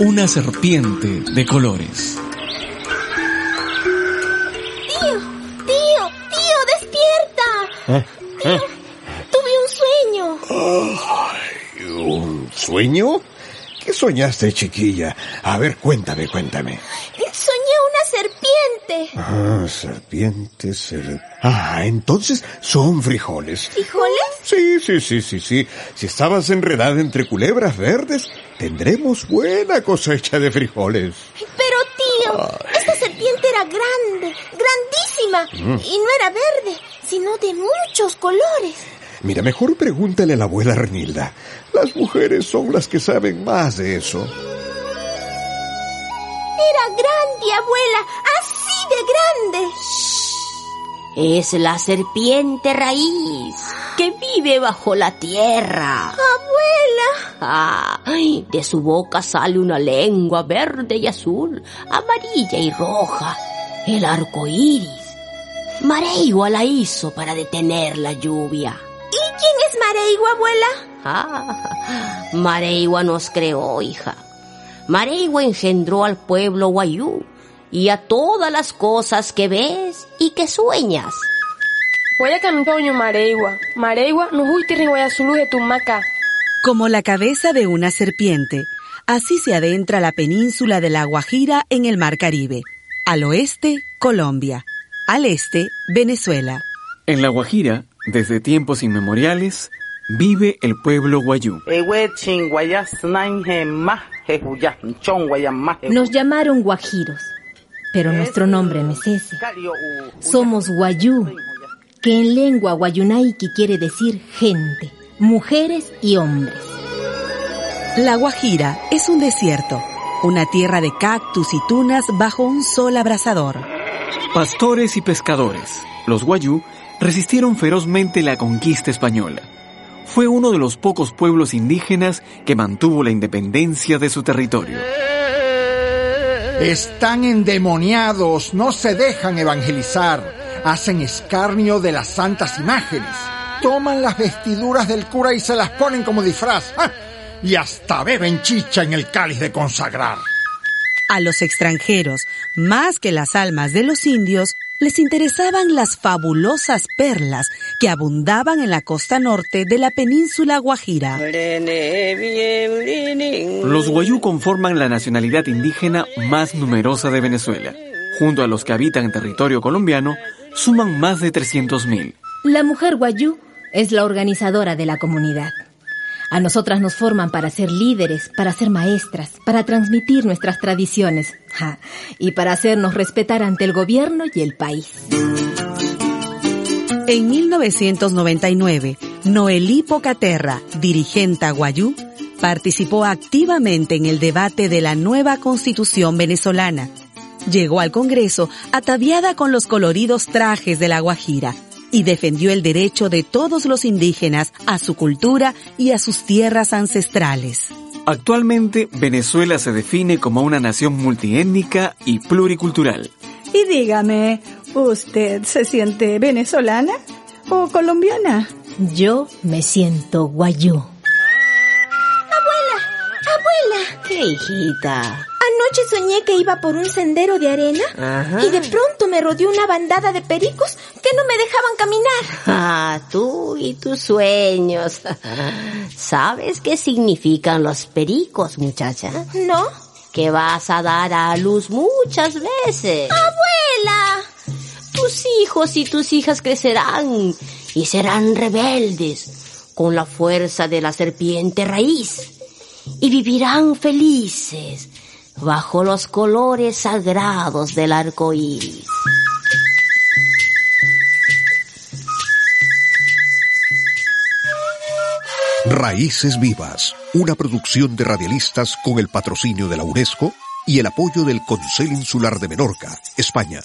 una serpiente de colores. Tío, tío, tío, despierta. ¿Eh? Tío, tuve un sueño. Ay, ¿Un sueño? ¿Qué soñaste, chiquilla? A ver, cuéntame, cuéntame. Serpiente. Ah, serpiente, ser... Ah, entonces son frijoles. ¿Frijoles? Sí, sí, sí, sí, sí. Si estabas enredada entre culebras verdes, tendremos buena cosecha de frijoles. Pero tío, esta serpiente era grande, grandísima. Y no era verde, sino de muchos colores. Mira, mejor pregúntale a la abuela Renilda. Las mujeres son las que saben más de eso. Era grande, abuela, así grande. Es la serpiente raíz que vive bajo la tierra. Abuela. Ah, de su boca sale una lengua verde y azul, amarilla y roja, el arco iris. Mareigua la hizo para detener la lluvia. ¿Y quién es Mareigua, abuela? Ah, Mareigua nos creó, hija. Mareigua engendró al pueblo Guayú y a todas las cosas que ves y que sueñas. Como la cabeza de una serpiente, así se adentra la península de La Guajira en el Mar Caribe. Al oeste, Colombia. Al este, Venezuela. En La Guajira, desde tiempos inmemoriales, vive el pueblo guayú. Nos llamaron guajiros, pero nuestro nombre no es ese. Somos guayú, que en lengua guayunaiki quiere decir gente, mujeres y hombres. La Guajira es un desierto, una tierra de cactus y tunas bajo un sol abrasador. Pastores y pescadores, los guayú resistieron ferozmente la conquista española. Fue uno de los pocos pueblos indígenas que mantuvo la independencia de su territorio. Están endemoniados, no se dejan evangelizar, hacen escarnio de las santas imágenes, toman las vestiduras del cura y se las ponen como disfraz, ¡ah! y hasta beben chicha en el cáliz de consagrar. A los extranjeros, más que las almas de los indios, les interesaban las fabulosas perlas que abundaban en la costa norte de la península Guajira. Los guayú conforman la nacionalidad indígena más numerosa de Venezuela. Junto a los que habitan en territorio colombiano, suman más de 300.000. La mujer guayú es la organizadora de la comunidad. A nosotras nos forman para ser líderes, para ser maestras, para transmitir nuestras tradiciones y para hacernos respetar ante el gobierno y el país. En 1999, Noelí Pocaterra, dirigente guayú, participó activamente en el debate de la nueva constitución venezolana. Llegó al Congreso ataviada con los coloridos trajes de la Guajira y defendió el derecho de todos los indígenas a su cultura y a sus tierras ancestrales. Actualmente, Venezuela se define como una nación multiétnica y pluricultural. Y dígame, ¿usted se siente venezolana o colombiana? Yo me siento guayú. Abuela, abuela. ¿Qué hijita? Anoche soñé que iba por un sendero de arena Ajá. y de pronto me rodeó una bandada de pericos que no me dejaban caminar. Ah, tú y tus sueños. ¿Sabes qué significan los pericos, muchacha? ¿No? Que vas a dar a luz muchas veces. Abuela. Tus hijos y tus hijas crecerán y serán rebeldes con la fuerza de la serpiente raíz y vivirán felices bajo los colores sagrados del arco iris. Raíces Vivas, una producción de radialistas con el patrocinio de la UNESCO y el apoyo del Consejo Insular de Menorca, España.